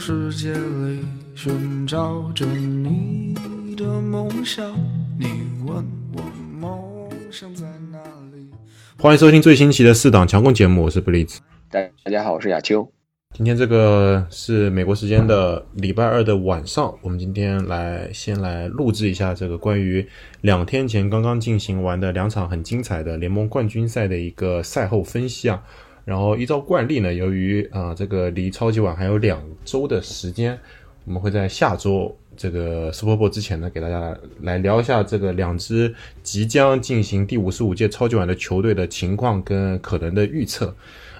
这个世界里寻找着你的梦想，你问我梦想在哪里？欢迎收听最新期的四档强攻节目，我是布利兹。大大家好，我是亚秋。今天这个是美国时间的礼拜二的晚上，我们今天来先来录制一下这个关于两天前刚刚进行完的两场很精彩的联盟冠军赛的一个赛后分析啊。然后依照惯例呢，由于啊这个离超级碗还有两周的时间，我们会在下周这个 Super Bowl 之前呢，给大家来聊一下这个两支即将进行第五十五届超级碗的球队的情况跟可能的预测。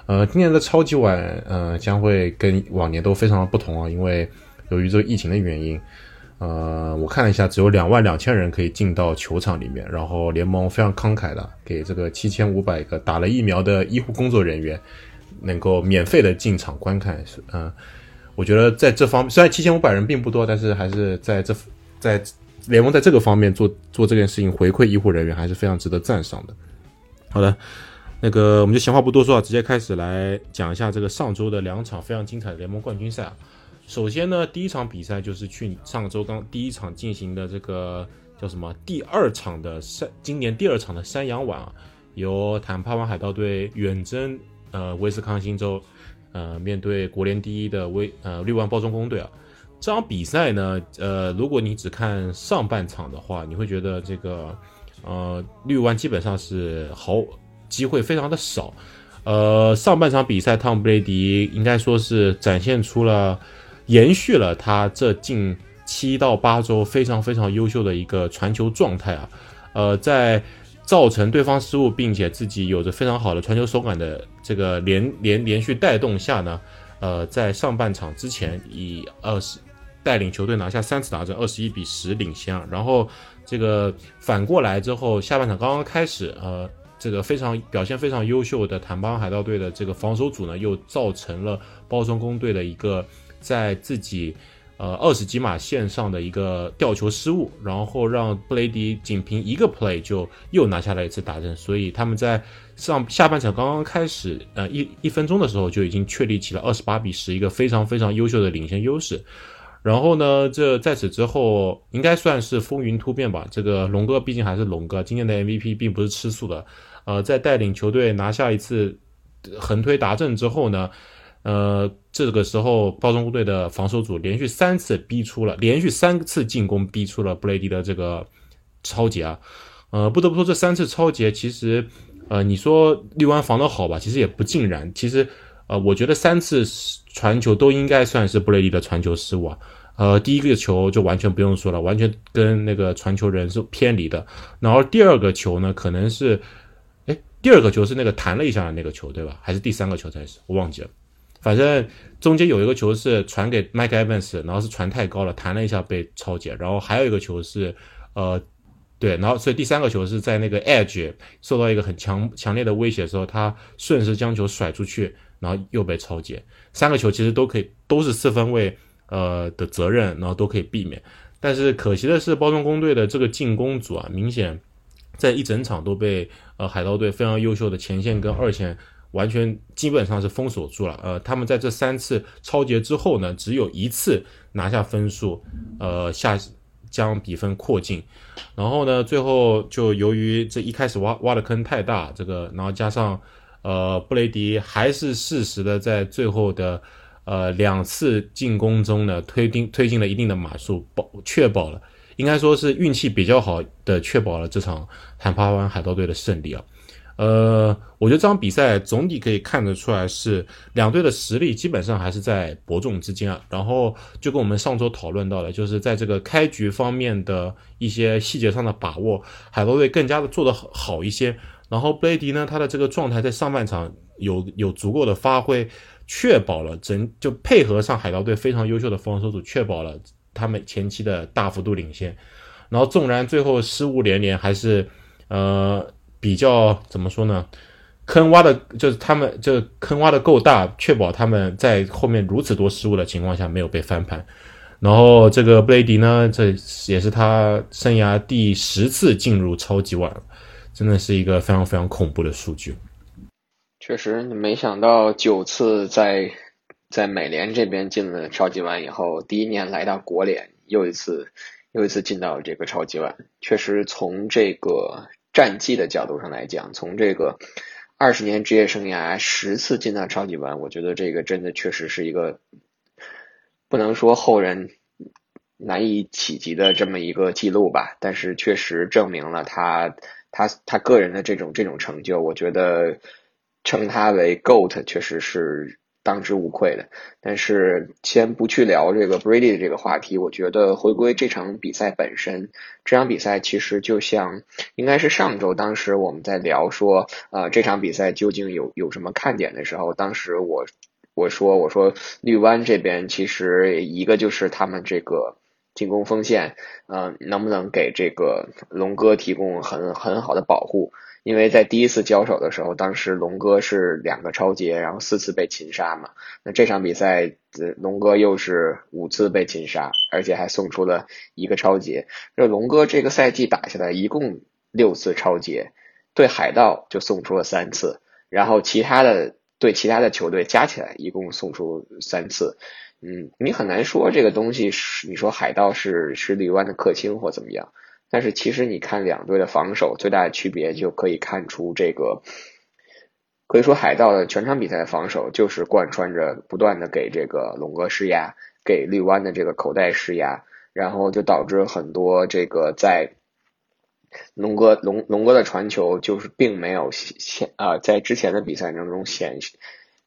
呃，今年的超级碗呃将会跟往年都非常的不同啊，因为由于这个疫情的原因。呃，我看了一下，只有两万两千人可以进到球场里面。然后联盟非常慷慨的给这个七千五百个打了疫苗的医护工作人员，能够免费的进场观看。是嗯，我觉得在这方虽然七千五百人并不多，但是还是在这在联盟在这个方面做做这件事情回馈医护人员，还是非常值得赞赏的。好的，那个我们就闲话不多说啊，直接开始来讲一下这个上周的两场非常精彩的联盟冠军赛啊。首先呢，第一场比赛就是去上周刚第一场进行的这个叫什么第二场的山，今年第二场的山羊碗啊，由坦帕湾海盗队远征呃威斯康星州，呃面对国联第一的威呃绿湾包装工队啊。这场比赛呢，呃如果你只看上半场的话，你会觉得这个呃绿湾基本上是好机会非常的少，呃上半场比赛汤姆布雷迪应该说是展现出了。延续了他这近七到八周非常非常优秀的一个传球状态啊，呃，在造成对方失误，并且自己有着非常好的传球手感的这个连连连续带动下呢，呃，在上半场之前以二十带领球队拿下三次打阵，二十一比十领先啊，然后这个反过来之后，下半场刚刚开始，呃，这个非常表现非常优秀的坦巴海盗队的这个防守组呢，又造成了包装工队的一个。在自己，呃，二十几码线上的一个吊球失误，然后让布雷迪仅凭一个 play 就又拿下了一次打阵，所以他们在上下半场刚刚开始，呃，一一分钟的时候就已经确立起了二十八比十一个非常非常优秀的领先优势。然后呢，这在此之后应该算是风云突变吧。这个龙哥毕竟还是龙哥，今年的 MVP 并不是吃素的。呃，在带领球队拿下一次横推达阵之后呢？呃，这个时候包装部队的防守组连续三次逼出了，连续三次进攻逼出了布雷迪的这个超节啊。呃，不得不说这三次超节其实，呃，你说绿湾防的好吧，其实也不尽然。其实，呃，我觉得三次传球都应该算是布雷迪的传球失误啊。呃，第一个球就完全不用说了，完全跟那个传球人是偏离的。然后第二个球呢，可能是，哎，第二个球是那个弹了一下的那个球，对吧？还是第三个球才是？我忘记了。反正中间有一个球是传给 Mike Evans，然后是传太高了，弹了一下被超解。然后还有一个球是，呃，对，然后所以第三个球是在那个 Edge 受到一个很强强烈的威胁的时候，他顺势将球甩出去，然后又被超解。三个球其实都可以，都是四分卫呃的责任，然后都可以避免。但是可惜的是，包装工队的这个进攻组啊，明显在一整场都被呃海盗队非常优秀的前线跟二线。完全基本上是封锁住了，呃，他们在这三次超节之后呢，只有一次拿下分数，呃，下将比分扩进，然后呢，最后就由于这一开始挖挖的坑太大，这个，然后加上呃布雷迪还是适时的在最后的呃两次进攻中呢推进推进了一定的码数，保确保了，应该说是运气比较好的确保了这场坦帕湾海盗队的胜利啊。呃，我觉得这场比赛总体可以看得出来是两队的实力基本上还是在伯仲之间啊。然后就跟我们上周讨论到的，就是在这个开局方面的一些细节上的把握，海盗队更加的做得好一些。然后布雷迪呢，他的这个状态在上半场有有足够的发挥，确保了整就配合上海盗队非常优秀的防守组，确保了他们前期的大幅度领先。然后纵然最后失误连连，还是呃。比较怎么说呢？坑挖的，就是他们这坑挖的够大，确保他们在后面如此多失误的情况下没有被翻盘。然后这个布雷迪呢，这也是他生涯第十次进入超级碗，真的是一个非常非常恐怖的数据。确实，没想到九次在在美联这边进了超级碗以后，第一年来到国联，又一次又一次进到这个超级碗，确实从这个战绩的角度上来讲，从这个二十年职业生涯十次进到超级碗，我觉得这个真的确实是一个不能说后人难以企及的这么一个记录吧，但是确实证明了他他他个人的这种这种成就，我觉得称他为 GOAT 确实是。当之无愧的，但是先不去聊这个 Brady 的这个话题，我觉得回归这场比赛本身，这场比赛其实就像应该是上周当时我们在聊说，呃，这场比赛究竟有有什么看点的时候，当时我我说我说绿湾这边其实一个就是他们这个进攻锋线，嗯，能不能给这个龙哥提供很很好的保护。因为在第一次交手的时候，当时龙哥是两个超节，然后四次被擒杀嘛。那这场比赛，龙哥又是五次被擒杀，而且还送出了一个超节。这龙哥这个赛季打下来一共六次超节，对海盗就送出了三次，然后其他的对其他的球队加起来一共送出三次。嗯，你很难说这个东西是你说海盗是是绿湾的克星或怎么样。但是其实你看两队的防守最大的区别，就可以看出这个，可以说海盗的全场比赛的防守就是贯穿着不断的给这个龙哥施压，给绿湾的这个口袋施压，然后就导致很多这个在龙哥龙龙哥的传球就是并没有显啊在之前的比赛当中显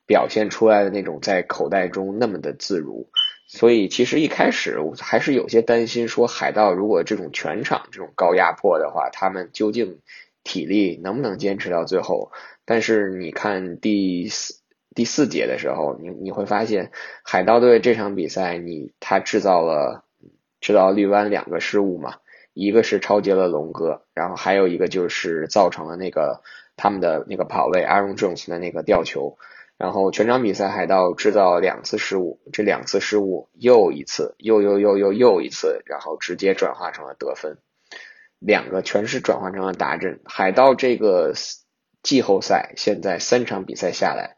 表现出来的那种在口袋中那么的自如。所以其实一开始我还是有些担心，说海盗如果这种全场这种高压迫的话，他们究竟体力能不能坚持到最后？但是你看第四第四节的时候，你你会发现海盗队这场比赛，你他制造了制造绿湾两个失误嘛，一个是超截了龙哥，然后还有一个就是造成了那个他们的那个跑位 Aaron Jones 的那个吊球。然后全场比赛海盗制造两次失误，这两次失误又一次，又又又又又一次，然后直接转化成了得分，两个全是转换成了达阵。海盗这个季后赛现在三场比赛下来，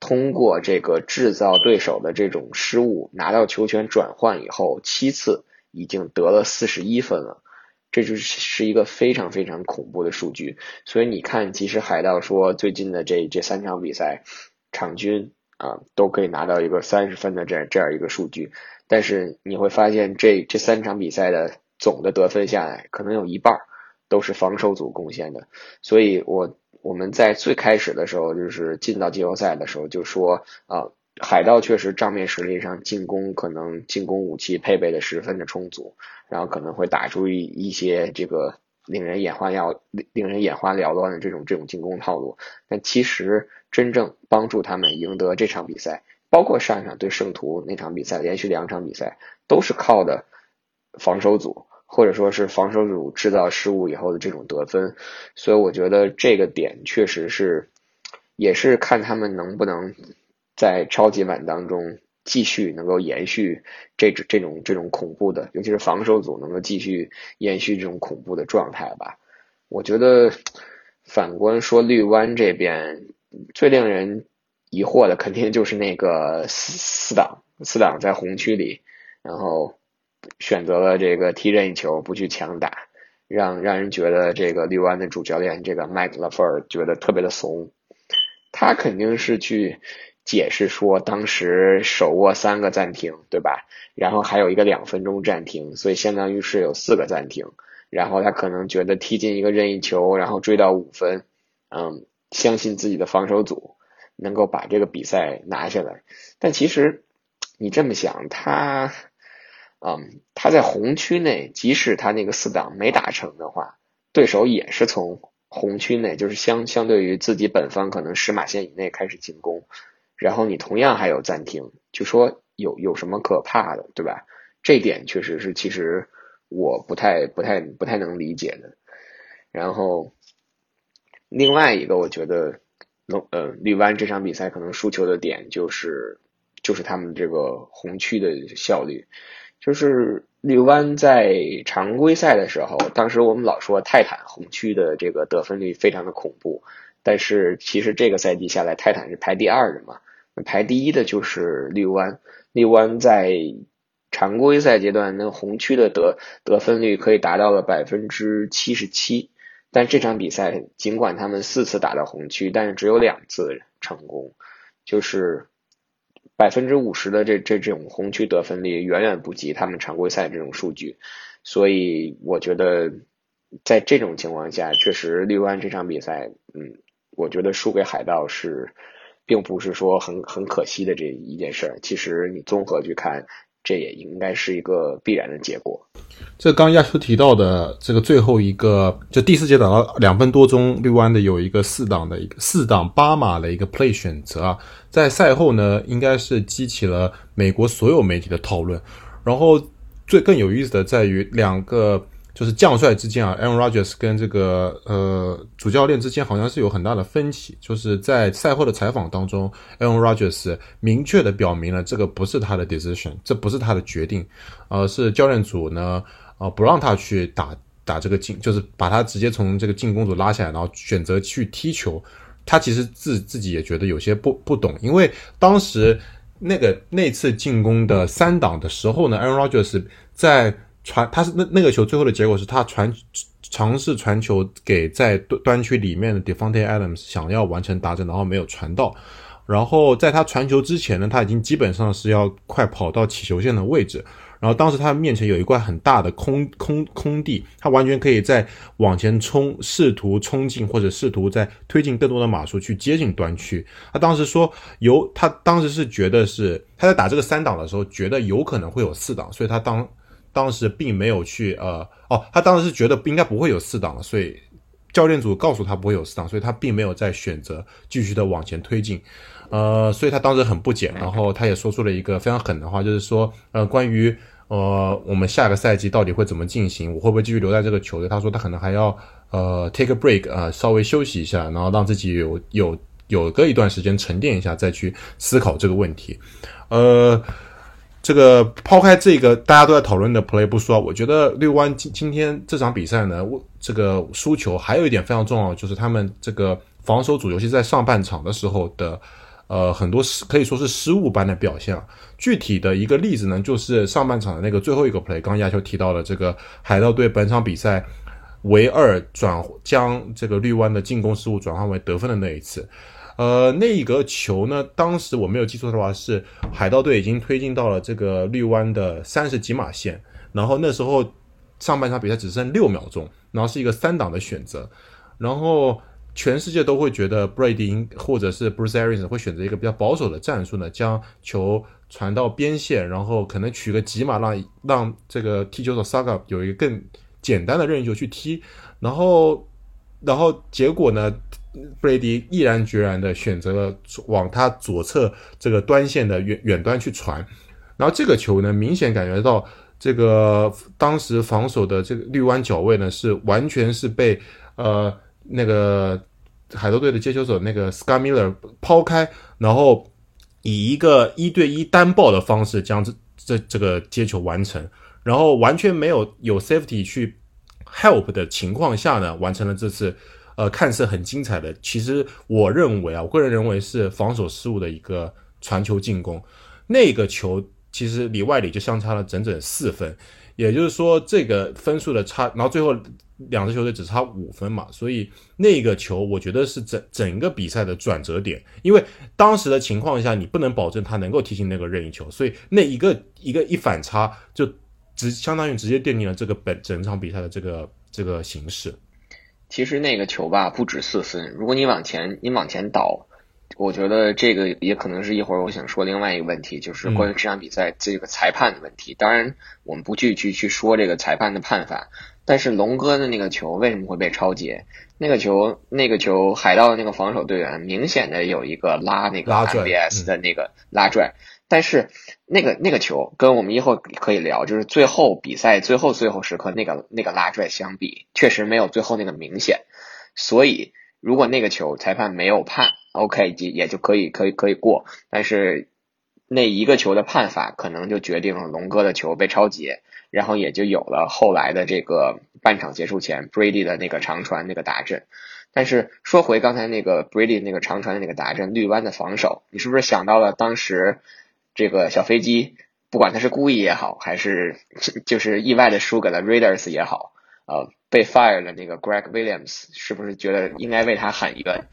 通过这个制造对手的这种失误，拿到球权转换以后，七次已经得了四十一分了，这就是是一个非常非常恐怖的数据。所以你看，其实海盗说最近的这这三场比赛。场均啊都可以拿到一个三十分的这样这样一个数据，但是你会发现这这三场比赛的总的得分下来，可能有一半都是防守组贡献的。所以我我们在最开始的时候，就是进到季后赛的时候就说啊，海盗确实账面实力上进攻可能进攻武器配备的十分的充足，然后可能会打出一一些这个令人眼花缭令人眼花缭乱的这种这种进攻套路，但其实。真正帮助他们赢得这场比赛，包括上一场对圣徒那场比赛，连续两场比赛都是靠的防守组，或者说是防守组制造失误以后的这种得分。所以我觉得这个点确实是，也是看他们能不能在超级碗当中继续能够延续这种这种这种恐怖的，尤其是防守组能够继续延续这种恐怖的状态吧。我觉得反观说绿湾这边。最令人疑惑的，肯定就是那个四四档四档在红区里，然后选择了这个踢任意球，不去强打，让让人觉得这个绿湾的主教练这个麦克拉弗尔觉得特别的怂。他肯定是去解释说，当时手握三个暂停，对吧？然后还有一个两分钟暂停，所以相当于是有四个暂停。然后他可能觉得踢进一个任意球，然后追到五分，嗯。相信自己的防守组能够把这个比赛拿下来，但其实你这么想，他，嗯，他在红区内，即使他那个四档没打成的话，对手也是从红区内，就是相相对于自己本方可能十码线以内开始进攻，然后你同样还有暂停，就说有有什么可怕的，对吧？这点确实是其实我不太不太不太能理解的，然后。另外一个，我觉得龙呃绿湾这场比赛可能输球的点就是就是他们这个红区的效率，就是绿湾在常规赛的时候，当时我们老说泰坦红区的这个得分率非常的恐怖，但是其实这个赛季下来，泰坦是排第二的嘛，排第一的就是绿湾，绿湾在常规赛阶段那红区的得得分率可以达到了百分之七十七，但这场比赛尽管他们四次打到红区，但是只有两次成功，就是百分之五十的这这这种红区得分率远远不及他们常规赛这种数据，所以我觉得在这种情况下，确实绿湾这场比赛，嗯，我觉得输给海盗是。并不是说很很可惜的这一件事儿，其实你综合去看，这也应该是一个必然的结果。这刚亚秋提到的这个最后一个，就第四节打到两分多钟，绿湾的有一个四档的一个四档八码的一个 play 选择啊，在赛后呢，应该是激起了美国所有媒体的讨论。然后最更有意思的在于两个。就是将帅之间啊，Aaron Rodgers 跟这个呃主教练之间好像是有很大的分歧。就是在赛后的采访当中，Aaron Rodgers 明确的表明了这个不是他的 decision，这不是他的决定，呃，是教练组呢呃不让他去打打这个进，就是把他直接从这个进攻组拉下来，然后选择去踢球。他其实自自己也觉得有些不不懂，因为当时那个那次进攻的三档的时候呢，Aaron Rodgers 在。传他是那那个球最后的结果是他传尝试传球给在端端区里面的 Defonte Adams 想要完成达阵，然后没有传到。然后在他传球之前呢，他已经基本上是要快跑到起球线的位置。然后当时他面前有一块很大的空空空地，他完全可以在往前冲，试图冲进或者试图在推进更多的码数去接近端区。他当时说有，他当时是觉得是他在打这个三档的时候，觉得有可能会有四档，所以他当。当时并没有去呃哦，他当时是觉得应该不会有四档了，所以教练组告诉他不会有四档，所以他并没有再选择继续的往前推进，呃，所以他当时很不解，然后他也说出了一个非常狠的话，就是说呃关于呃我们下个赛季到底会怎么进行，我会不会继续留在这个球队？他说他可能还要呃 take a break 啊，稍微休息一下，然后让自己有有有个一段时间沉淀一下，再去思考这个问题，呃。这个抛开这个大家都在讨论的 play 不说，我觉得绿湾今今天这场比赛呢，这个输球还有一点非常重要，就是他们这个防守组，尤其在上半场的时候的，呃，很多失可以说是失误般的表现。具体的一个例子呢，就是上半场的那个最后一个 play，刚亚秋提到了这个海盗队本场比赛唯二转将这个绿湾的进攻失误转换为得分的那一次。呃，那一个球呢？当时我没有记错的话，是海盗队已经推进到了这个绿湾的三十几码线，然后那时候上半场比赛只剩六秒钟，然后是一个三档的选择，然后全世界都会觉得 Brady 或者是 Bruce Arians 会选择一个比较保守的战术呢，将球传到边线，然后可能取个几码，让让这个踢球手 Saga 有一个更简单的任意球去踢，然后然后结果呢？布雷迪毅然决然的选择了往他左侧这个端线的远远端去传，然后这个球呢，明显感觉到这个当时防守的这个绿湾角位呢，是完全是被呃那个海盗队的接球手那个 Scar Miller 抛开，然后以一个一对一单爆的方式将这这这个接球完成，然后完全没有有 safety 去 help 的情况下呢，完成了这次。呃，看似很精彩的，其实我认为啊，我个人认为是防守失误的一个传球进攻。那个球其实里外里就相差了整整四分，也就是说这个分数的差，然后最后两支球队只差五分嘛。所以那个球我觉得是整整个比赛的转折点，因为当时的情况下你不能保证他能够踢进那个任意球，所以那一个一个一反差就直相当于直接奠定了这个本整场比赛的这个这个形式。其实那个球吧不止四分，如果你往前你往前倒，我觉得这个也可能是一会儿我想说另外一个问题，就是关于这场比赛这个裁判的问题。当然，我们不去去去说这个裁判的判罚，但是龙哥的那个球为什么会被超截？那个球那个球海盗的那个防守队员明显的有一个拉那个 MBS 的那个拉拽。但是那个那个球跟我们以后可以聊，就是最后比赛最后最后时刻那个那个拉拽相比，确实没有最后那个明显。所以如果那个球裁判没有判，OK 也也就可以可以可以过。但是那一个球的判法可能就决定了龙哥的球被超截，然后也就有了后来的这个半场结束前 Brady 的那个长传那个打阵。但是说回刚才那个 Brady 那个长传的那个打阵，绿湾的防守，你是不是想到了当时这个小飞机，不管他是故意也好，还是就是意外的输给了 Raiders 也好，呃，被 fire 的那个 Greg Williams，是不是觉得应该为他喊一个？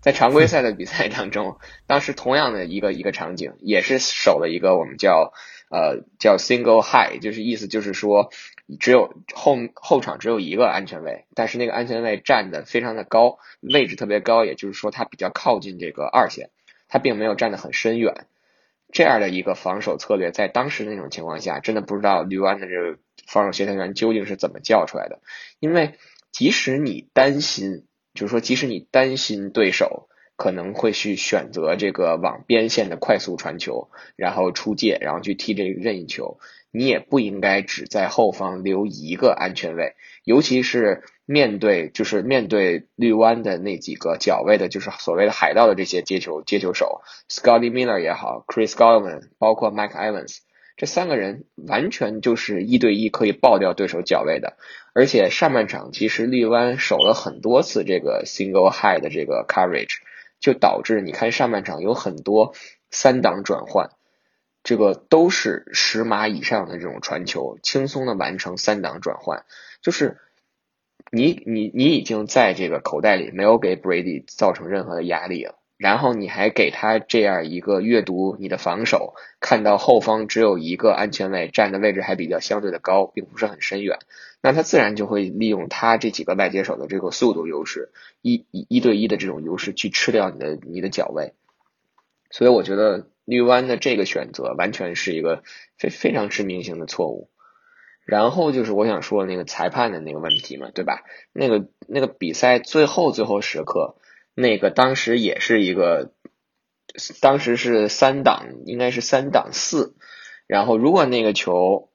在常规赛的比赛当中，当时同样的一个一个场景，也是守了一个我们叫呃叫 single high，就是意思就是说，只有后后场只有一个安全位，但是那个安全位站的非常的高，位置特别高，也就是说它比较靠近这个二线，它并没有站得很深远。这样的一个防守策略，在当时那种情况下，真的不知道绿湾的这个防守协调员究竟是怎么叫出来的，因为即使你担心。就是说，即使你担心对手可能会去选择这个往边线的快速传球，然后出界，然后去踢这个任意球，你也不应该只在后方留一个安全位，尤其是面对就是面对绿湾的那几个角位的，就是所谓的海盗的这些接球接球手，Scotty Miller 也好，Chris Godwin，包括 Mike Evans。这三个人完全就是一对一可以爆掉对手脚位的，而且上半场其实绿湾守了很多次这个 single high 的这个 coverage，就导致你看上半场有很多三档转换，这个都是十码以上的这种传球，轻松的完成三档转换，就是你你你已经在这个口袋里没有给 Brady 造成任何的压力了。然后你还给他这样一个阅读你的防守，看到后方只有一个安全位，站的位置还比较相对的高，并不是很深远，那他自然就会利用他这几个外接手的这个速度优势，一一一对一的这种优势去吃掉你的你的脚位。所以我觉得绿湾的这个选择完全是一个非非常致命性的错误。然后就是我想说那个裁判的那个问题嘛，对吧？那个那个比赛最后最后时刻。那个当时也是一个，当时是三档，应该是三档四。然后如果那个球，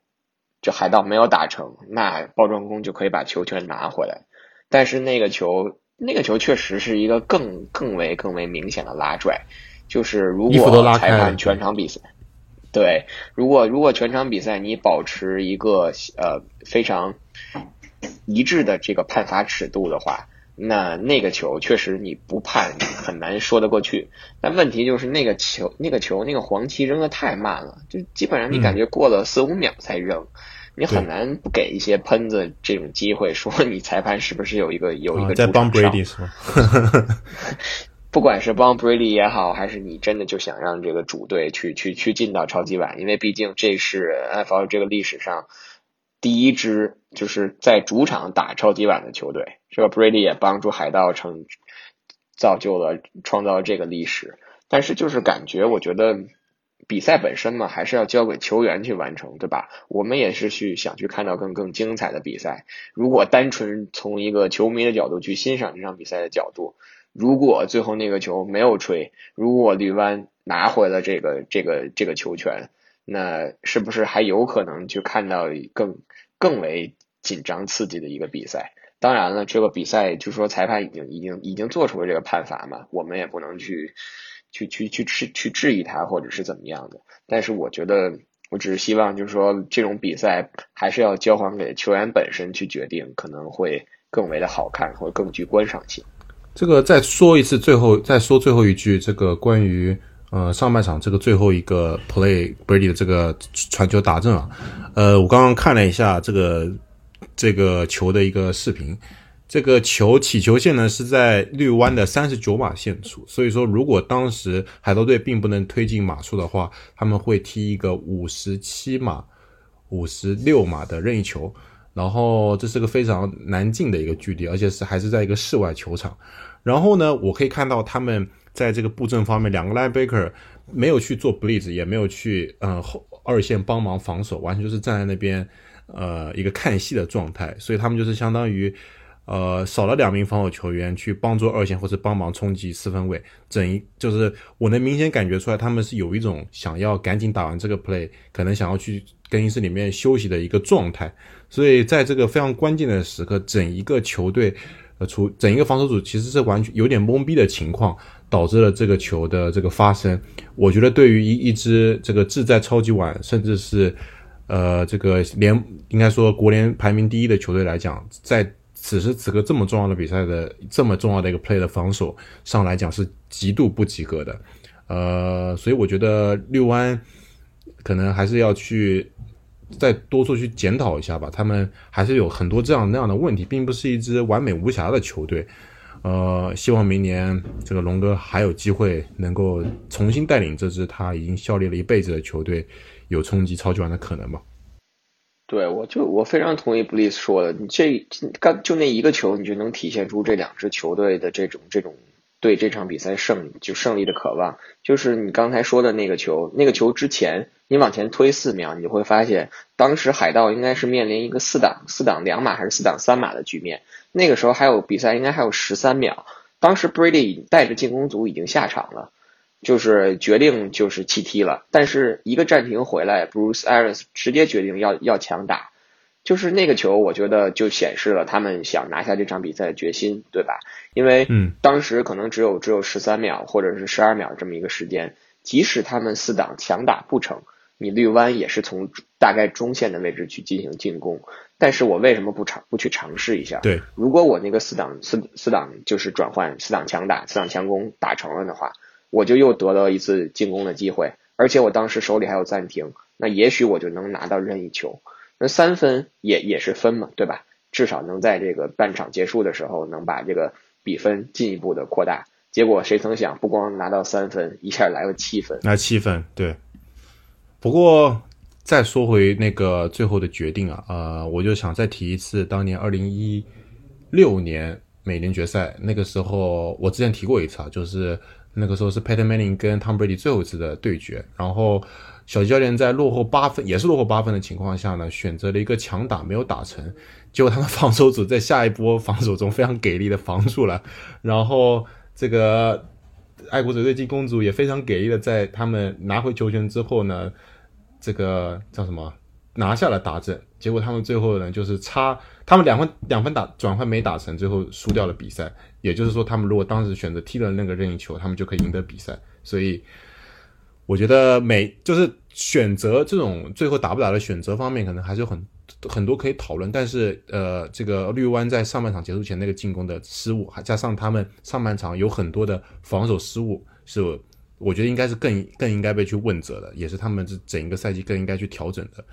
就海盗没有打成，那包装工就可以把球权拿回来。但是那个球，那个球确实是一个更更为更为明显的拉拽。就是如果裁判全场比赛，对，如果如果全场比赛你保持一个呃非常一致的这个判罚尺度的话。那那个球确实你不判很难说得过去，但问题就是那个球那个球那个黄旗扔的太慢了，就基本上你感觉过了四五秒才扔，你很难不给一些喷子这种机会，说你裁判是不是有一个有一个在帮 Brady 是吗？不管是帮 Brady 也好，还是你真的就想让这个主队去去去进到超级碗，因为毕竟这是 NFL 这个历史上。第一支就是在主场打超级碗的球队，这个 Brady 也帮助海盗成造就了创造了这个历史。但是就是感觉，我觉得比赛本身嘛，还是要交给球员去完成，对吧？我们也是去想去看到更更精彩的比赛。如果单纯从一个球迷的角度去欣赏这场比赛的角度，如果最后那个球没有吹，如果绿湾拿回了这个这个这个球权，那是不是还有可能去看到更？更为紧张刺激的一个比赛。当然了，这个比赛就说裁判已经已经已经做出了这个判罚嘛，我们也不能去去去去质去质疑他或者是怎么样的。但是我觉得，我只是希望就是说，这种比赛还是要交还给球员本身去决定，可能会更为的好看，或更具观赏性。这个再说一次，最后再说最后一句，这个关于。呃，上半场这个最后一个 play Brady 的这个传球打正啊，呃，我刚刚看了一下这个这个球的一个视频，这个球起球线呢是在绿湾的三十九码线处，所以说如果当时海盗队并不能推进码数的话，他们会踢一个五十七码、五十六码的任意球，然后这是个非常难进的一个距离，而且是还是在一个室外球场，然后呢，我可以看到他们。在这个布阵方面，两个 Laker 没有去做 blitz，也没有去嗯后二线帮忙防守，完全就是站在那边呃一个看戏的状态。所以他们就是相当于呃少了两名防守球员去帮助二线或者帮忙冲击四分位。整一就是我能明显感觉出来，他们是有一种想要赶紧打完这个 play，可能想要去更衣室里面休息的一个状态。所以在这个非常关键的时刻，整一个球队呃除整一个防守组其实是完全有点懵逼的情况。导致了这个球的这个发生，我觉得对于一一支这个志在超级碗，甚至是呃这个联应该说国联排名第一的球队来讲，在此时此刻这么重要的比赛的这么重要的一个 play 的防守上来讲是极度不及格的，呃，所以我觉得六安可能还是要去再多做去检讨一下吧，他们还是有很多这样那样的问题，并不是一支完美无瑕的球队。呃，希望明年这个龙哥还有机会能够重新带领这支他已经效力了一辈子的球队，有冲击超级碗的可能吧。对，我就我非常同意布利斯说的，你这刚就那一个球，你就能体现出这两支球队的这种这种对这场比赛胜就胜利的渴望。就是你刚才说的那个球，那个球之前你往前推四秒，你会发现，当时海盗应该是面临一个四档四档两码还是四档三码的局面。那个时候还有比赛，应该还有十三秒，当时 Brady 带着进攻组已经下场了。就是决定就是弃踢了，但是一个暂停回来，Bruce Arians 直接决定要要强打，就是那个球，我觉得就显示了他们想拿下这场比赛的决心，对吧？因为当时可能只有只有十三秒或者是十二秒这么一个时间，即使他们四档强打不成，你绿湾也是从大概中线的位置去进行进攻，但是我为什么不尝不去尝试一下？对，如果我那个四档四四档就是转换四档强打四档强攻打成了的话。我就又得到一次进攻的机会，而且我当时手里还有暂停，那也许我就能拿到任意球，那三分也也是分嘛，对吧？至少能在这个半场结束的时候能把这个比分进一步的扩大。结果谁曾想，不光拿到三分，一下来了七分，拿七分，对。不过再说回那个最后的决定啊，呃，我就想再提一次，当年二零一六年美联决赛那个时候，我之前提过一次啊，就是。那个时候是 Peyton Manning 跟 Tom Brady 最后一次的对决，然后小吉教练在落后八分，也是落后八分的情况下呢，选择了一个强打，没有打成。结果他们防守组在下一波防守中非常给力的防住了，然后这个爱国者队进攻组也非常给力的在他们拿回球权之后呢，这个叫什么拿下了达阵。结果他们最后呢就是差，他们两分两分打转换没打成，最后输掉了比赛。也就是说，他们如果当时选择踢了那个任意球，他们就可以赢得比赛。所以，我觉得每就是选择这种最后打不打的选择方面，可能还是有很很多可以讨论。但是，呃，这个绿湾在上半场结束前那个进攻的失误，还加上他们上半场有很多的防守失误，是我觉得应该是更更应该被去问责的，也是他们这整一个赛季更应该去调整的。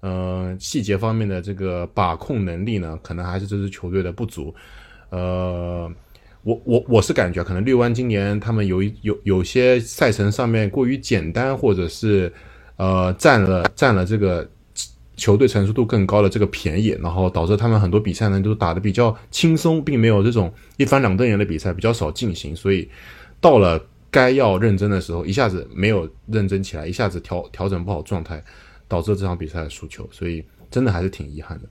呃，细节方面的这个把控能力呢，可能还是这支球队的不足。呃，我我我是感觉可能绿湾今年他们有一有有些赛程上面过于简单，或者是呃占了占了这个球队成熟度更高的这个便宜，然后导致他们很多比赛呢都打得比较轻松，并没有这种一翻两瞪眼的比赛比较少进行，所以到了该要认真的时候，一下子没有认真起来，一下子调调整不好状态，导致这场比赛的输球，所以真的还是挺遗憾的。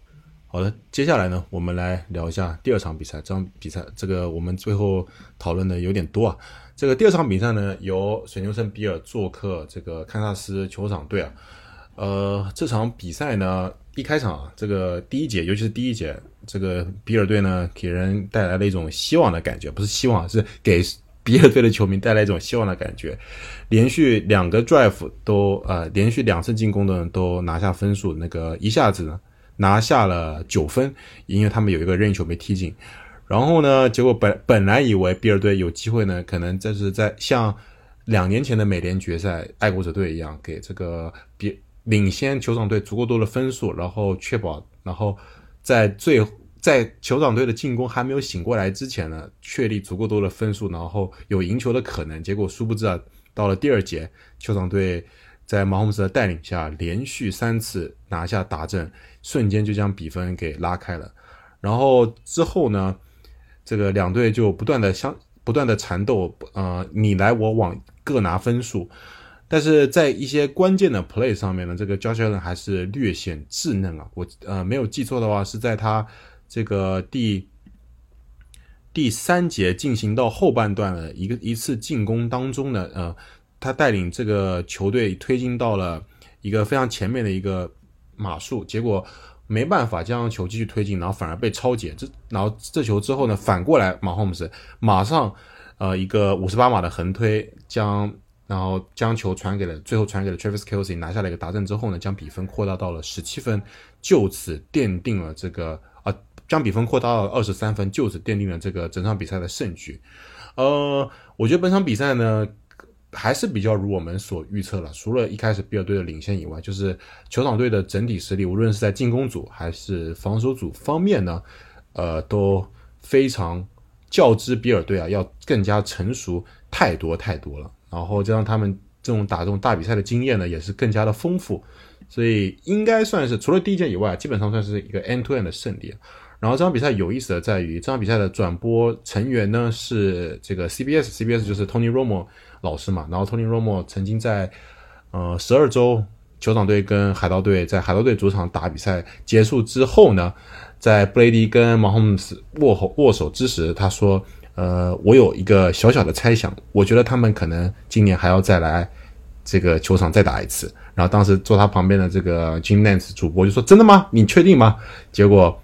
好的，接下来呢，我们来聊一下第二场比赛。这场比赛，这个我们最后讨论的有点多啊。这个第二场比赛呢，由水牛城比尔做客这个堪萨斯酋长队啊。呃，这场比赛呢，一开场啊，这个第一节，尤其是第一节，这个比尔队呢，给人带来了一种希望的感觉，不是希望，是给比尔队的球迷带来一种希望的感觉。连续两个 drive 都呃，连续两次进攻的都拿下分数，那个一下子呢。拿下了九分，因为他们有一个任意球没踢进。然后呢，结果本本来以为比尔队有机会呢，可能这是在像两年前的美联决赛爱国者队一样，给这个比领先酋长队足够多的分数，然后确保，然后在最在酋长队的进攻还没有醒过来之前呢，确立足够多的分数，然后有赢球的可能。结果殊不知啊，到了第二节，酋长队在马洪斯的带领下，连续三次拿下达阵。瞬间就将比分给拉开了，然后之后呢，这个两队就不断的相不断的缠斗，呃，你来我往各拿分数，但是在一些关键的 play 上面呢，这个 Joshua 呢还是略显稚嫩啊，我呃没有记错的话，是在他这个第第三节进行到后半段的一个一次进攻当中呢，呃，他带领这个球队推进到了一个非常前面的一个。码数，结果没办法将球继续推进，然后反而被超解。这然后这球之后呢，反过来马霍姆斯马上呃一个五十八码的横推，将然后将球传给了最后传给了 Travis Kelsey，拿下了一个达阵之后呢，将比分扩大到了十七分，就此奠定了这个将比分扩大到二十三分，就此奠定了这个整场比赛的胜局。呃，我觉得本场比赛呢。还是比较如我们所预测了，除了一开始比尔队的领先以外，就是球场队的整体实力，无论是在进攻组还是防守组方面呢，呃，都非常较之比尔队啊要更加成熟太多太多了。然后，加上他们这种打这种大比赛的经验呢，也是更加的丰富，所以应该算是除了第一件以外，基本上算是一个 end to end 的胜利。然后这场比赛有意思的在于，这场比赛的转播成员呢是这个 CBS，CBS 就是 Tony Romo。老师嘛，然后 Tony Romo 曾经在呃十二周酋长队跟海盗队在海盗队主场打比赛结束之后呢，在布雷迪跟马霍姆斯握握手之时，他说：“呃，我有一个小小的猜想，我觉得他们可能今年还要再来这个球场再打一次。”然后当时坐他旁边的这个 Jim Nance 主播就说：“真的吗？你确定吗？”结果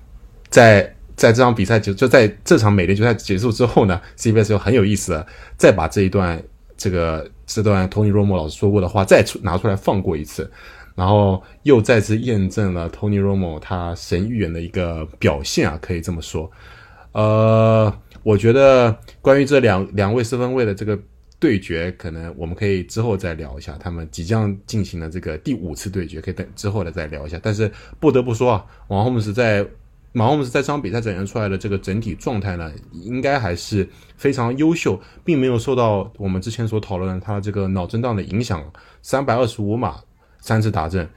在在这场比赛就就在这场美联决赛结束之后呢，CBS 就很有意思再把这一段。这个这段 Tony Romo 老师说过的话再出拿出来放过一次，然后又再次验证了 Tony Romo 他神预言的一个表现啊，可以这么说。呃，我觉得关于这两两位四分卫的这个对决，可能我们可以之后再聊一下，他们即将进行的这个第五次对决，可以等之后的再聊一下。但是不得不说啊，王后姆是在。马霍姆斯在这场比赛展现出来的这个整体状态呢，应该还是非常优秀，并没有受到我们之前所讨论的他这个脑震荡的影响。三百二十五码三次达阵，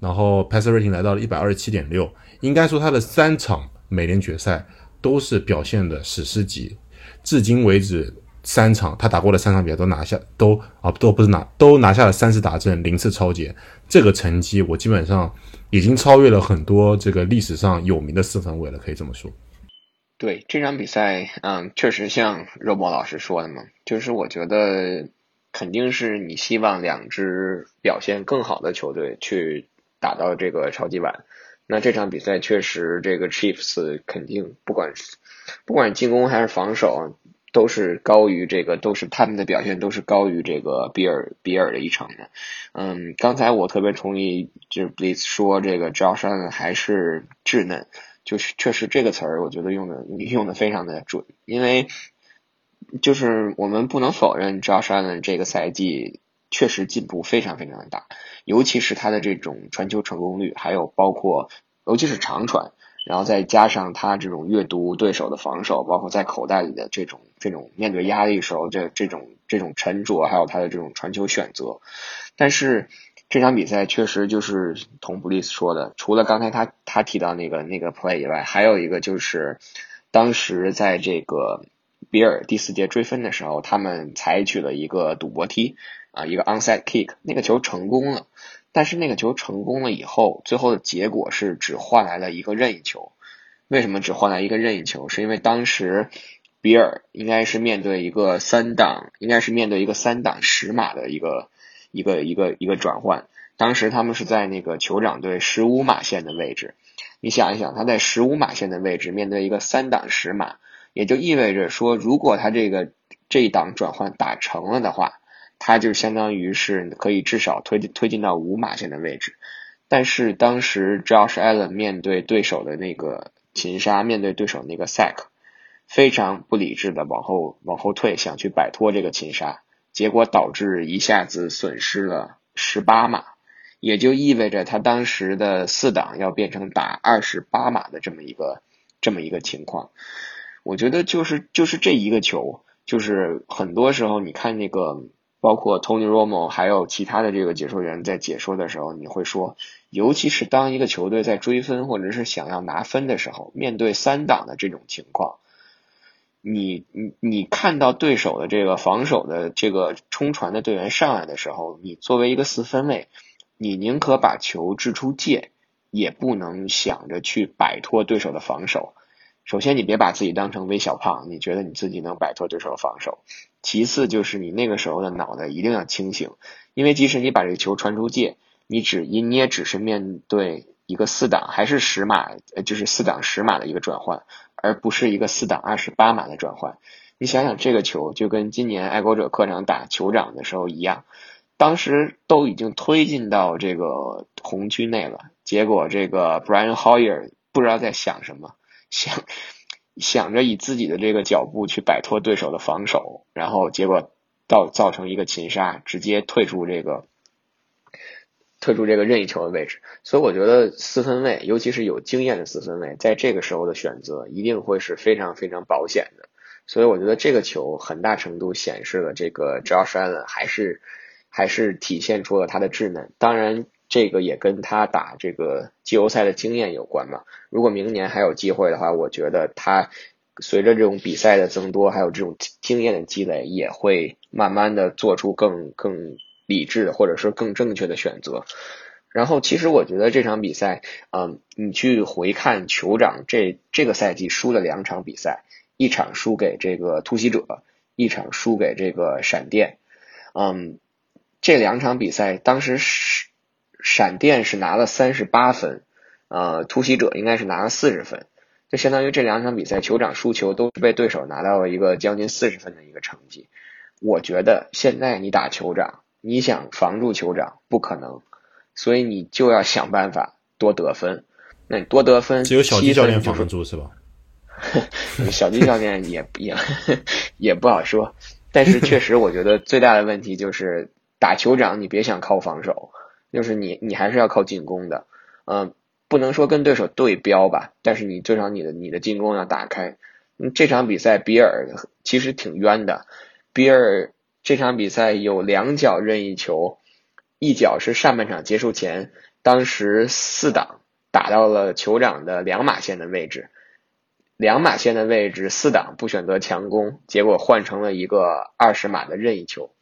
然后 passer rating 来到了一百二十七点六，应该说他的三场美联决赛都是表现的史诗级，至今为止。三场他打过的三场比赛都拿下，都啊都不是拿都拿下了三次打正零次超节，这个成绩我基本上已经超越了很多这个历史上有名的四分卫了，可以这么说。对这场比赛，嗯，确实像肉搏老师说的嘛，就是我觉得肯定是你希望两支表现更好的球队去打到这个超级碗。那这场比赛确实，这个 Chiefs 肯定不管是不管进攻还是防守。都是高于这个，都是他们的表现都是高于这个比尔比尔的一成的。嗯，刚才我特别同意，就是 Blitz 说这个 Josh Allen 还是稚嫩，就是确实这个词儿，我觉得用的用的非常的准，因为就是我们不能否认 Josh Allen 这个赛季确实进步非常非常的大，尤其是他的这种传球成功率，还有包括尤其是长传。然后再加上他这种阅读对手的防守，包括在口袋里的这种这种面对压力时候这这种这种沉着，还有他的这种传球选择。但是这场比赛确实就是同布利斯说的，除了刚才他他提到那个那个 play 以外，还有一个就是当时在这个比尔第四节追分的时候，他们采取了一个赌博踢啊，一个 onside kick，那个球成功了。但是那个球成功了以后，最后的结果是只换来了一个任意球。为什么只换来一个任意球？是因为当时比尔应该是面对一个三档，应该是面对一个三档十码的一个一个一个一个转换。当时他们是在那个酋长队十五码线的位置。你想一想，他在十五码线的位置面对一个三档十码，也就意味着说，如果他这个这一档转换打成了的话。他就相当于是可以至少推进推进到五码线的位置，但是当时 Josh Allen 面对对手的那个擒杀，面对对手那个 sack，非常不理智的往后往后退，想去摆脱这个擒杀，结果导致一下子损失了十八码，也就意味着他当时的四档要变成打二十八码的这么一个这么一个情况。我觉得就是就是这一个球，就是很多时候你看那个。包括 Tony Romo 还有其他的这个解说员在解说的时候，你会说，尤其是当一个球队在追分或者是想要拿分的时候，面对三档的这种情况，你你你看到对手的这个防守的这个冲传的队员上来的时候，你作为一个四分卫，你宁可把球掷出界，也不能想着去摆脱对手的防守。首先，你别把自己当成微小胖，你觉得你自己能摆脱对手防守。其次，就是你那个时候的脑袋一定要清醒，因为即使你把这个球传出界，你只你你也只是面对一个四档还是十码，呃，就是四档十码的一个转换，而不是一个四档二十八码的转换。你想想，这个球就跟今年爱国者客场打酋长的时候一样，当时都已经推进到这个红区内了，结果这个 Brian Hoyer 不知道在想什么。想想着以自己的这个脚步去摆脱对手的防守，然后结果到造成一个擒杀，直接退出这个退出这个任意球的位置。所以我觉得四分卫，尤其是有经验的四分卫，在这个时候的选择一定会是非常非常保险的。所以我觉得这个球很大程度显示了这个 Josh Allen 还是还是体现出了他的稚嫩。当然。这个也跟他打这个季后赛的经验有关嘛。如果明年还有机会的话，我觉得他随着这种比赛的增多，还有这种经验的积累，也会慢慢的做出更更理智或者说更正确的选择。然后，其实我觉得这场比赛，嗯，你去回看酋长这这个赛季输了两场比赛，一场输给这个突袭者，一场输给这个闪电，嗯，这两场比赛当时是。闪电是拿了三十八分，呃，突袭者应该是拿了四十分，就相当于这两场比赛酋长输球都是被对手拿到了一个将近四十分的一个成绩。我觉得现在你打酋长，你想防住酋长不可能，所以你就要想办法多得分。那你多得分，只有小鸡教练防得住是吧？小鸡教练也 也 也不好说，但是确实我觉得最大的问题就是打酋长，你别想靠防守。就是你，你还是要靠进攻的，嗯，不能说跟对手对标吧，但是你最少你的你的进攻要打开。嗯，这场比赛比尔其实挺冤的，比尔这场比赛有两脚任意球，一脚是上半场结束前，当时四档打到了酋长的两码线的位置，两码线的位置四档不选择强攻，结果换成了一个二十码的任意球，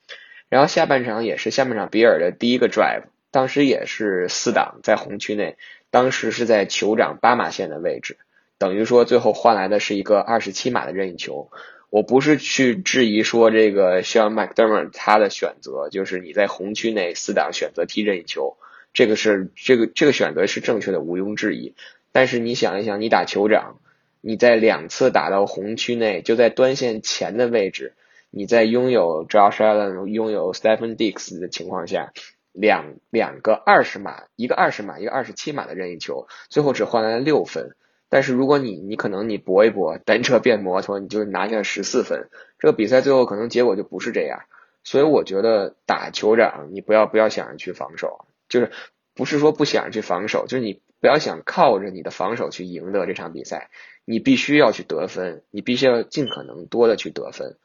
然后下半场也是下半场比尔的第一个 drive。当时也是四档在红区内，当时是在酋长八码线的位置，等于说最后换来的是一个二十七码的任意球。我不是去质疑说这个像 a McDermott 他的选择，就是你在红区内四档选择踢任意球，这个是这个这个选择是正确的，毋庸置疑。但是你想一想，你打酋长，你在两次打到红区内，就在端线前的位置，你在拥有 Josh Allen、拥有 Stephen Dix 的情况下。两两个二十码，一个二十码，一个二十七码的任意球，最后只换来了六分。但是如果你你可能你搏一搏，单车变摩托，你就拿下了十四分。这个比赛最后可能结果就不是这样。所以我觉得打酋长，你不要不要想着去防守，就是不是说不想去防守，就是你不要想靠着你的防守去赢得这场比赛，你必须要去得分，你必须要尽可能多的去得分。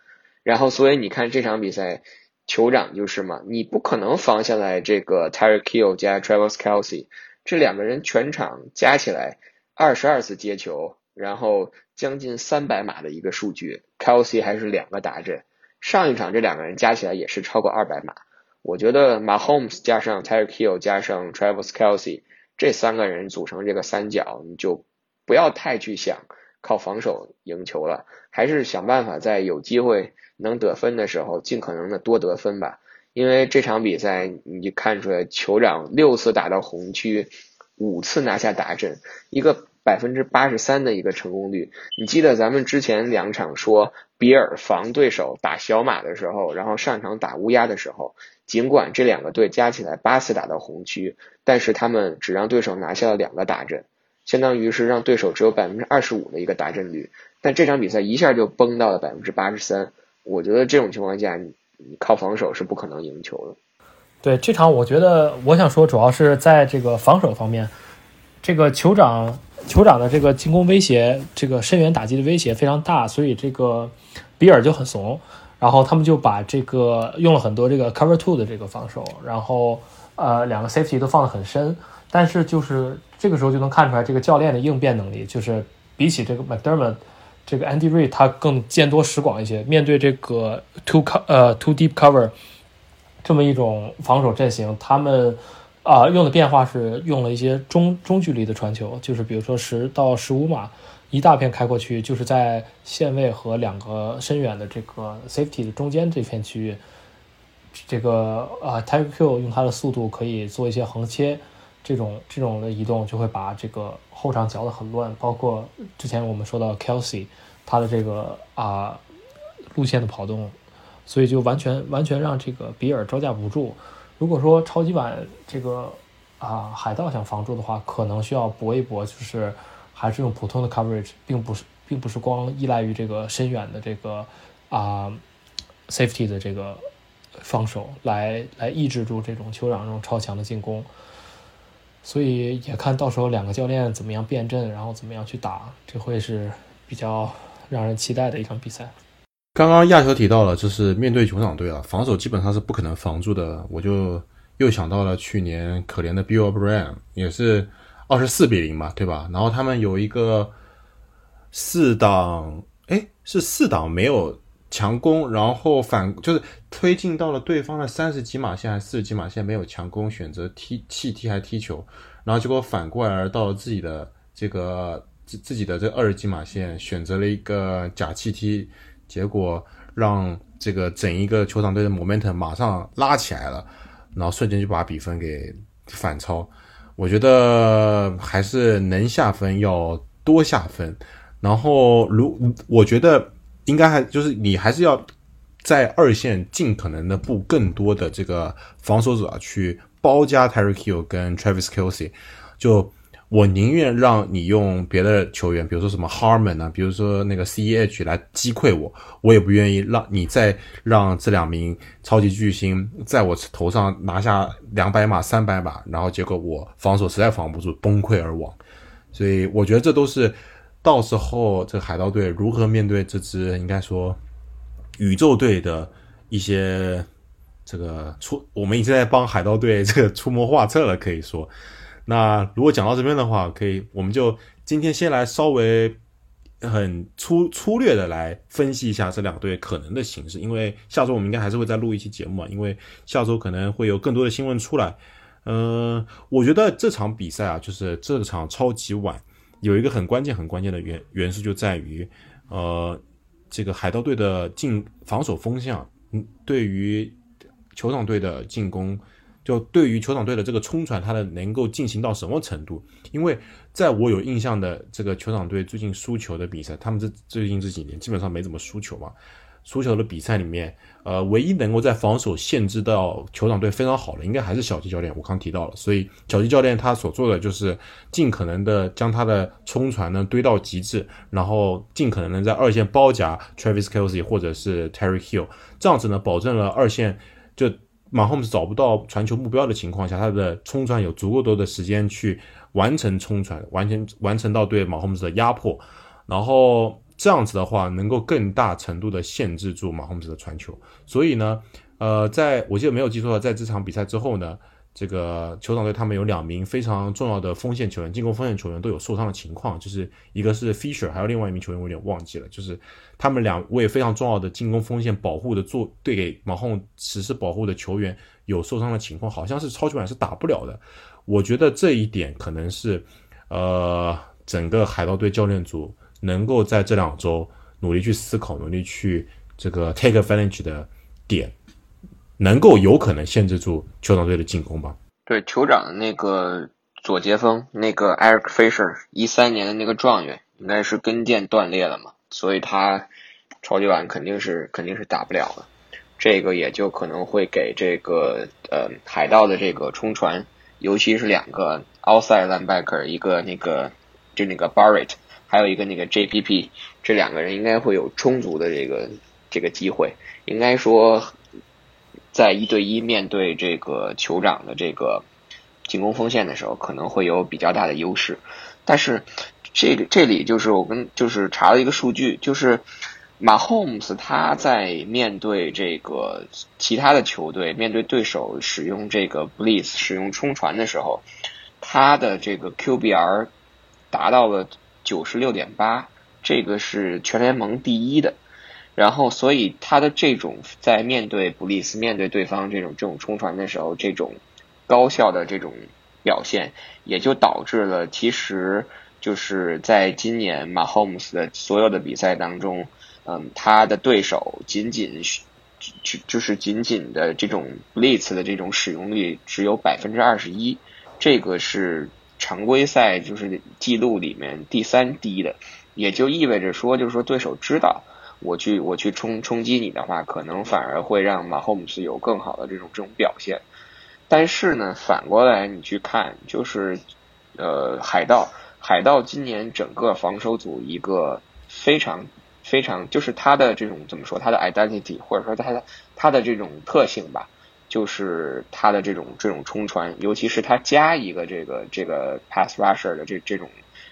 然后所以你看这场比赛。酋长就是嘛，你不可能防下来这个 t y r e k i l l 加 Travis Kelsey 这两个人全场加起来二十二次接球，然后将近三百码的一个数据，Kelsey 还是两个达阵。上一场这两个人加起来也是超过二百码。我觉得 Mahomes 加上 t y r e k i l l 加上 Travis Kelsey 这三个人组成这个三角，你就不要太去想靠防守赢球了，还是想办法在有机会。能得分的时候，尽可能的多得分吧。因为这场比赛，你就看出来酋长六次打到红区，五次拿下达阵，一个百分之八十三的一个成功率。你记得咱们之前两场说比尔防对手打小马的时候，然后上场打乌鸦的时候，尽管这两个队加起来八次打到红区，但是他们只让对手拿下了两个达阵，相当于是让对手只有百分之二十五的一个达阵率。但这场比赛一下就崩到了百分之八十三。我觉得这种情况下，你靠防守是不可能赢球的。对这场，我觉得我想说，主要是在这个防守方面，这个酋长酋长的这个进攻威胁，这个深远打击的威胁非常大，所以这个比尔就很怂，然后他们就把这个用了很多这个 cover two 的这个防守，然后呃两个 safety 都放得很深，但是就是这个时候就能看出来这个教练的应变能力，就是比起这个 McDermott。这个 Andy Reid 他更见多识广一些，面对这个 two co 呃 two deep cover 这么一种防守阵型，他们啊用的变化是用了一些中中距离的传球，就是比如说十到十五码一大片开阔区，就是在线位和两个深远的这个 safety 的中间这片区域，这个啊 Tyre Q 用他的速度可以做一些横切。这种这种的移动就会把这个后场搅得很乱，包括之前我们说到 Kelsey 他的这个啊路线的跑动，所以就完全完全让这个比尔招架不住。如果说超级碗这个啊海盗想防住的话，可能需要搏一搏，就是还是用普通的 coverage，并不是并不是光依赖于这个深远的这个啊 safety 的这个防守来来抑制住这种酋长这种超强的进攻。所以也看到时候两个教练怎么样变阵，然后怎么样去打，这会是比较让人期待的一场比赛。刚刚亚球提到了，就是面对酋长队啊，防守基本上是不可能防住的。我就又想到了去年可怜的 Bill O'Brien，也是二十四比零嘛，对吧？然后他们有一个四档，哎，是四档没有强攻，然后反就是推进到了对方的三十几码线还是四十几码线，没有强攻，选择踢弃踢还踢球，然后结果反过来到了自己的这个自自己的这二十几码线，选择了一个假弃踢，结果让这个整一个球场队的 momentum 马上拉起来了，然后瞬间就把比分给反超。我觉得还是能下分要多下分，然后如我觉得应该还就是你还是要在二线尽可能的布更多的这个防守者去包夹 Terry Kill 跟 Travis Kelsey，就我宁愿让你用别的球员，比如说什么 Harmon 啊，比如说那个 CEH 来击溃我，我也不愿意让你再让这两名超级巨星在我头上拿下两百码、三百码，然后结果我防守实在防不住，崩溃而亡。所以我觉得这都是到时候这个海盗队如何面对这支应该说宇宙队的一些这个出，我们已经在帮海盗队这个出谋划策了，可以说。那如果讲到这边的话，可以我们就今天先来稍微很粗粗略的来分析一下这两队可能的形式，因为下周我们应该还是会再录一期节目嘛，因为下周可能会有更多的新闻出来。嗯，我觉得这场比赛啊，就是这场超级碗有一个很关键、很关键的元元素，就在于呃，这个海盗队的进防守风向，嗯，对于球场队的进攻。就对于球场队的这个冲传，它的能够进行到什么程度？因为在我有印象的这个球场队最近输球的比赛，他们这最近这几年基本上没怎么输球嘛。输球的比赛里面，呃，唯一能够在防守限制到酋长队非常好的，应该还是小吉教练。我刚提到了，所以小吉教练他所做的就是尽可能的将他的冲传呢堆到极致，然后尽可能能在二线包夹 Travis Kelsey 或者是 Terry Hill，这样子呢，保证了二线就。马霍姆斯找不到传球目标的情况下，他的冲传有足够多的时间去完成冲传，完全完成到对马霍姆斯的压迫，然后这样子的话，能够更大程度的限制住马霍姆斯的传球。所以呢，呃，在我记得没有记错的，在这场比赛之后呢。这个酋长队他们有两名非常重要的锋线球员，进攻锋线球员都有受伤的情况，就是一个是 Fisher，还有另外一名球员我有点忘记了，就是他们两位非常重要的进攻锋线保护的做对给马洪实施保护的球员有受伤的情况，好像是超级碗是打不了的。我觉得这一点可能是呃整个海盗队教练组能够在这两周努力去思考、努力去这个 take advantage 的点。能够有可能限制住酋长队的进攻吧？对，酋长的那个左截锋，那个 Eric Fisher，一三年的那个状元，应该是跟腱断裂了嘛，所以他超级碗肯定是肯定是打不了了。这个也就可能会给这个呃海盗的这个冲传，尤其是两个 outside linebacker，一个那个就那个 Barrett，还有一个那个 JPP，这两个人应该会有充足的这个这个机会，应该说。在一对一面对这个酋长的这个进攻锋线的时候，可能会有比较大的优势。但是这个这里就是我跟就是查了一个数据，就是马 Holmes 他在面对这个其他的球队，面对对手使用这个 blitz 使用冲传的时候，他的这个 QBR 达到了九十六点八，这个是全联盟第一的。然后，所以他的这种在面对布利斯、面对对方这种这种冲传的时候，这种高效的这种表现，也就导致了，其实就是在今年马霍姆斯的所有的比赛当中，嗯，他的对手仅仅就就是仅仅的这种布利斯的这种使用率只有百分之二十一，这个是常规赛就是记录里面第三低的，也就意味着说，就是说对手知道。我去我去冲冲击你的话，可能反而会让马霍姆斯有更好的这种这种表现。但是呢，反过来你去看，就是呃海盗海盗今年整个防守组一个非常非常，就是他的这种怎么说，他的 identity 或者说他的他的这种特性吧，就是他的这种这种冲传，尤其是他加一个这个这个 pass rusher 的这这种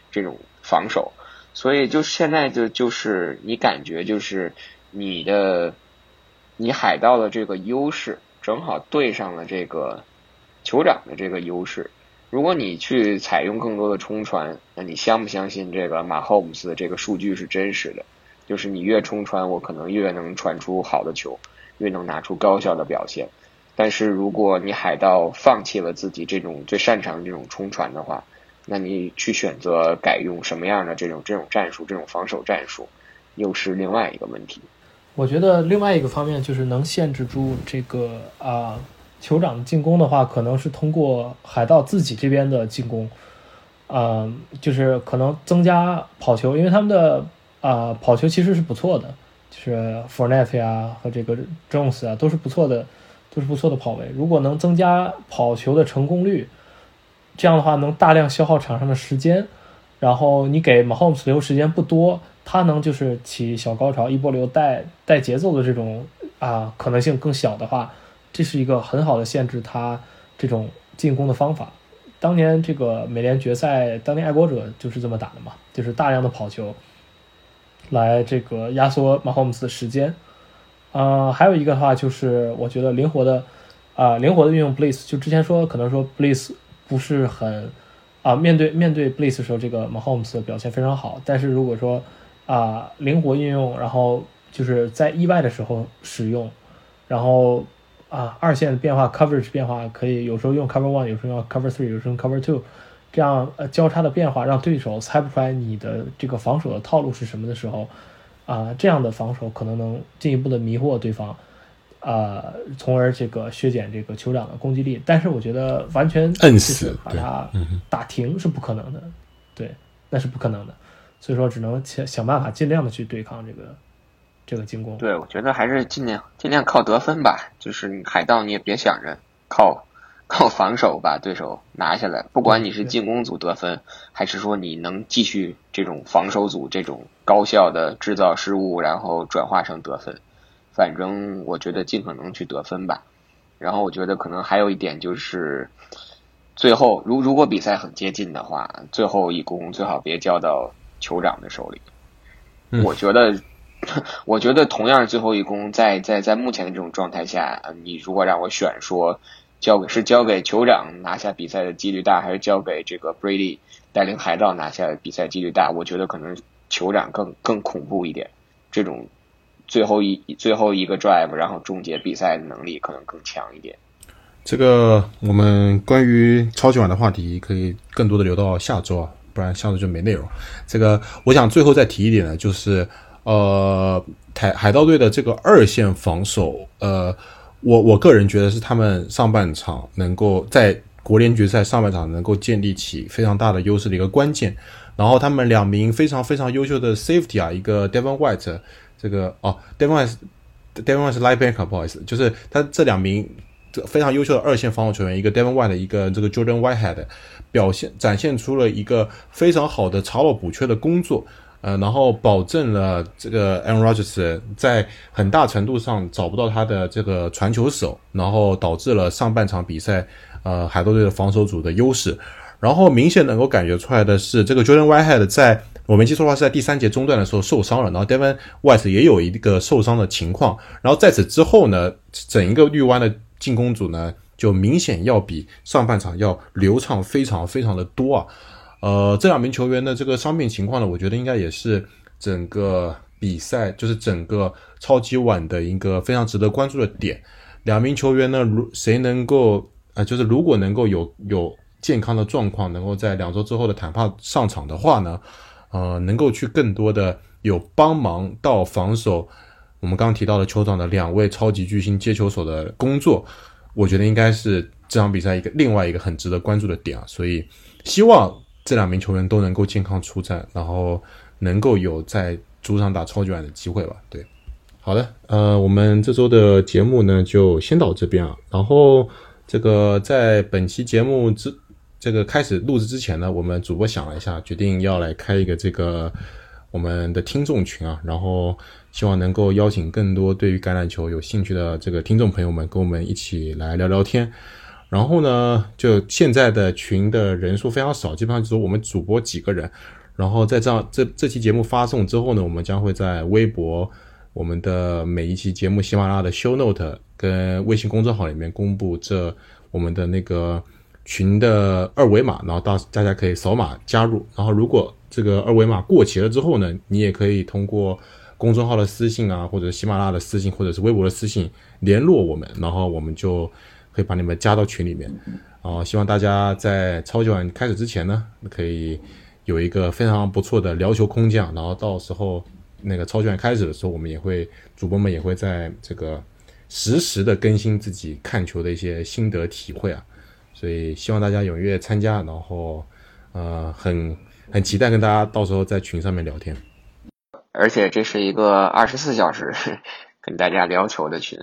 这种防守，所以就现在就就是你感觉就是你的你海盗的这个优势正好对上了这个酋长的这个优势。如果你去采用更多的冲传，那你相不相信这个马霍姆斯的这个数据是真实的？就是你越冲传，我可能越能传出好的球，越能拿出高效的表现。但是如果你海盗放弃了自己这种最擅长这种冲传的话，那你去选择改用什么样的这种这种战术、这种防守战术，又是另外一个问题。我觉得另外一个方面就是能限制住这个啊。酋长进攻的话，可能是通过海盗自己这边的进攻，嗯，就是可能增加跑球，因为他们的啊跑球其实是不错的，就是 f o r n e t 呀和这个 Jones 啊都是不错的，都是不错的跑位。如果能增加跑球的成功率，这样的话能大量消耗场上的时间，然后你给 Mahomes 留时间不多，他能就是起小高潮、一波流带带节奏的这种啊可能性更小的话。这是一个很好的限制他这种进攻的方法。当年这个美联决赛，当年爱国者就是这么打的嘛，就是大量的跑球来这个压缩马霍姆斯的时间。呃，还有一个的话就是，我觉得灵活的啊，灵活的运用 Bliss。就之前说可能说 Bliss 不是很啊，面对面对 Bliss 的时候，这个马霍姆斯表现非常好。但是如果说啊，灵活运用，然后就是在意外的时候使用，然后。啊，二线的变化，coverage 变化可以有时候用 cover one，有时候用 cover three，有时候用 cover two，这样呃交叉的变化让对手猜不出来你的这个防守的套路是什么的时候，啊，这样的防守可能能进一步的迷惑对方，啊，从而这个削减这个酋长的攻击力。但是我觉得完全摁死把他打停是不可能的，对，那是不可能的。所以说只能想想办法尽量的去对抗这个。这个进攻，对我觉得还是尽量尽量靠得分吧。就是海盗，你也别想着靠靠防守把对手拿下来。不管你是进攻组得分，还是说你能继续这种防守组这种高效的制造失误，然后转化成得分，反正我觉得尽可能去得分吧。然后我觉得可能还有一点就是，最后如如果比赛很接近的话，最后一攻最好别交到酋长的手里。我觉得。我觉得同样是最后一攻，在在在目前的这种状态下，你如果让我选，说交给是交给酋长拿下比赛的几率大，还是交给这个 Brady 带领海盗拿下比赛几率大？我觉得可能酋长更更恐怖一点，这种最后一最后一个 drive 然后终结比赛的能力可能更强一点。这个我们关于超级碗的话题可以更多的留到下周啊，不然下周就没内容。这个我想最后再提一点呢，就是。呃，海海盗队的这个二线防守，呃，我我个人觉得是他们上半场能够在国联决赛上半场能够建立起非常大的优势的一个关键。然后他们两名非常非常优秀的 safety 啊，一个 Devon White，这个哦，Devon White，Devon White 是 linebacker，不好意思，就是他这两名非常优秀的二线防守球员，一个 Devon White，一个这个 Jordan Whitehead，表现展现出了一个非常好的查漏补缺的工作。呃，然后保证了这个 Aaron Rodgers 在很大程度上找不到他的这个传球手，然后导致了上半场比赛，呃，海盗队的防守组的优势。然后明显能够感觉出来的是，这个 Jordan Whitehead 在我没记错的话是在第三节中段的时候受伤了，然后 Devon White 也有一个受伤的情况。然后在此之后呢，整一个绿湾的进攻组呢，就明显要比上半场要流畅非常非常的多啊。呃，这两名球员的这个伤病情况呢，我觉得应该也是整个比赛，就是整个超级碗的一个非常值得关注的点。两名球员呢，如谁能够啊，就是如果能够有有健康的状况，能够在两周之后的谈判上场的话呢，呃，能够去更多的有帮忙到防守。我们刚刚提到的酋长的两位超级巨星接球手的工作，我觉得应该是这场比赛一个另外一个很值得关注的点啊。所以希望。这两名球员都能够健康出战，然后能够有在主场打超级碗的机会吧？对，好的，呃，我们这周的节目呢就先到这边啊。然后这个在本期节目之这个开始录制之前呢，我们主播想了一下，决定要来开一个这个我们的听众群啊，然后希望能够邀请更多对于橄榄球有兴趣的这个听众朋友们跟我们一起来聊聊天。然后呢，就现在的群的人数非常少，基本上就是我们主播几个人。然后在这样这这期节目发送之后呢，我们将会在微博、我们的每一期节目喜马拉雅的 show note 跟微信公众号里面公布这我们的那个群的二维码，然后到大家可以扫码加入。然后如果这个二维码过期了之后呢，你也可以通过公众号的私信啊，或者喜马拉雅的私信，或者是微博的私信联络我们，然后我们就。可以把你们加到群里面，啊，希望大家在超级碗开始之前呢，可以有一个非常不错的聊球空间，然后到时候那个超级碗开始的时候，我们也会主播们也会在这个实时的更新自己看球的一些心得体会啊，所以希望大家踊跃参加，然后呃，很很期待跟大家到时候在群上面聊天，而且这是一个二十四小时 跟大家聊球的群。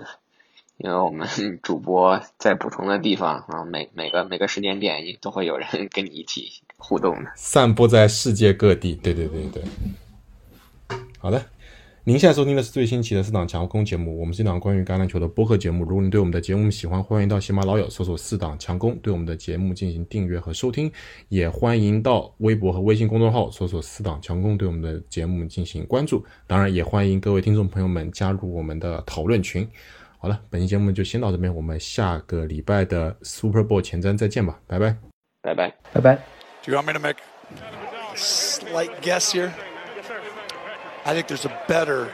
因为我们 主播在不同的地方啊，每每个每个时间点都会有人 跟你一起互动的，散播在世界各地。对对对对，好的，您现在收听的是最新期的四档强攻节目，我们是一档关于橄榄球的播客节目。如果您对我们的节目喜欢，欢迎到喜马老友搜索“四档强攻”，对我们的节目进行订阅和收听。也欢迎到微博和微信公众号搜索“四档强攻”，对我们的节目进行关注。当然，也欢迎各位听众朋友们加入我们的讨论群。好了，本期节目就先到这边，我们下个礼拜的 Super Bowl 前瞻再见吧，拜拜，拜拜，拜拜。Do you want me to make a slight guess here? I think there's a better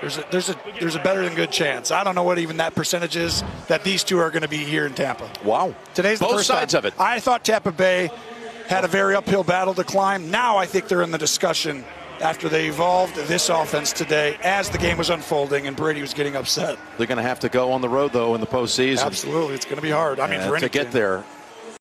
there's a there's a there's a better than good chance. I don't know what even that percentage is that these two are going to be here in Tampa. Wow. Today's the Both first sides time. of it. I thought Tampa Bay had a very uphill battle to climb. Now I think they're in the discussion after they evolved this offense today as the game was unfolding and Brady was getting upset. They're going to have to go on the road, though, in the postseason. Absolutely. It's going to be hard. I mean, for to get team. there.